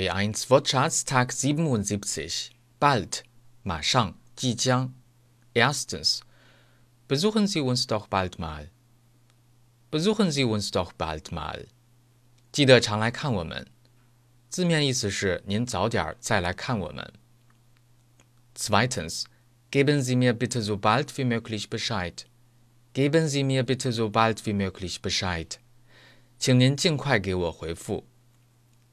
A1 Wortschatz Tag 77. Bald, 马上，即将。Erstens. Besuchen Sie uns doch bald mal. Besuchen Sie uns doch bald mal. 记得常来看我们。字面意思是您早点再来看我们。Zweitens. Geben Sie mir bitte so bald wie möglich Bescheid. Geben Sie mir bitte so bald wie möglich Bescheid. 请您尽快给我回复。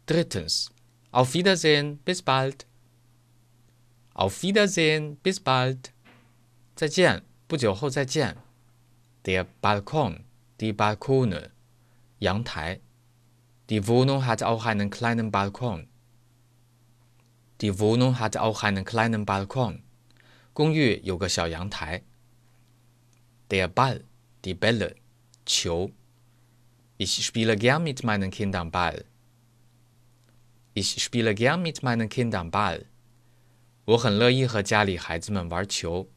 Drittens. Auf Wiedersehen, bis bald. Auf Wiedersehen, bis bald. 再见，不久后再见。Der Balkon, die Balkone. 阳台。Die Wohnung hat auch einen kleinen Balkon. Die Wohnung hat auch einen kleinen Balkon. 公寓有个小阳台。Der Ball, die Bälle. 球。Ich spiele gern mit meinen Kindern Ball. Ich spiele gern mit meinen Kindern Ball. 我很乐意和家里孩子们玩球。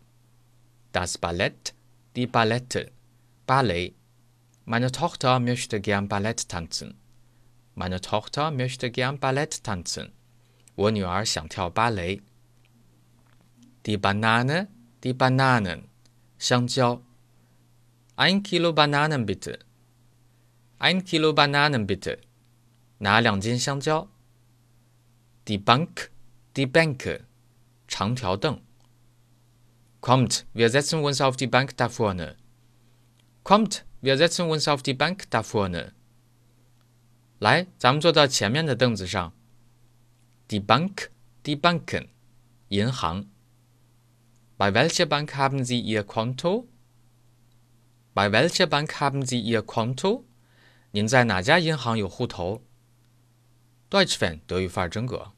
Das Ballett, die Ballette, Ballet. Meine Tochter möchte gern Ballett tanzen. Meine Tochter möchte gern Ballett tanzen. 我女儿想跳芭蕾。Die Banane, die Bananen. 香蕉。Ein Kilo Bananen bitte. Ein Kilo Bananen bitte. 拿两斤香蕉。 Die Bank, die Bänke, 长条凳。Kommt, wir setzen uns auf die Bank da vorne. Kommt, wir setzen uns auf die Bank da vorne. 来，咱们坐到前面的凳子上。Die Bank, die Banken, 银行。Bei welcher Bank haben Sie Ihr Konto? Bei welcher Bank haben Sie Ihr Konto? 您在哪家银行有户头？Deutsch Fan 德语范儿真格。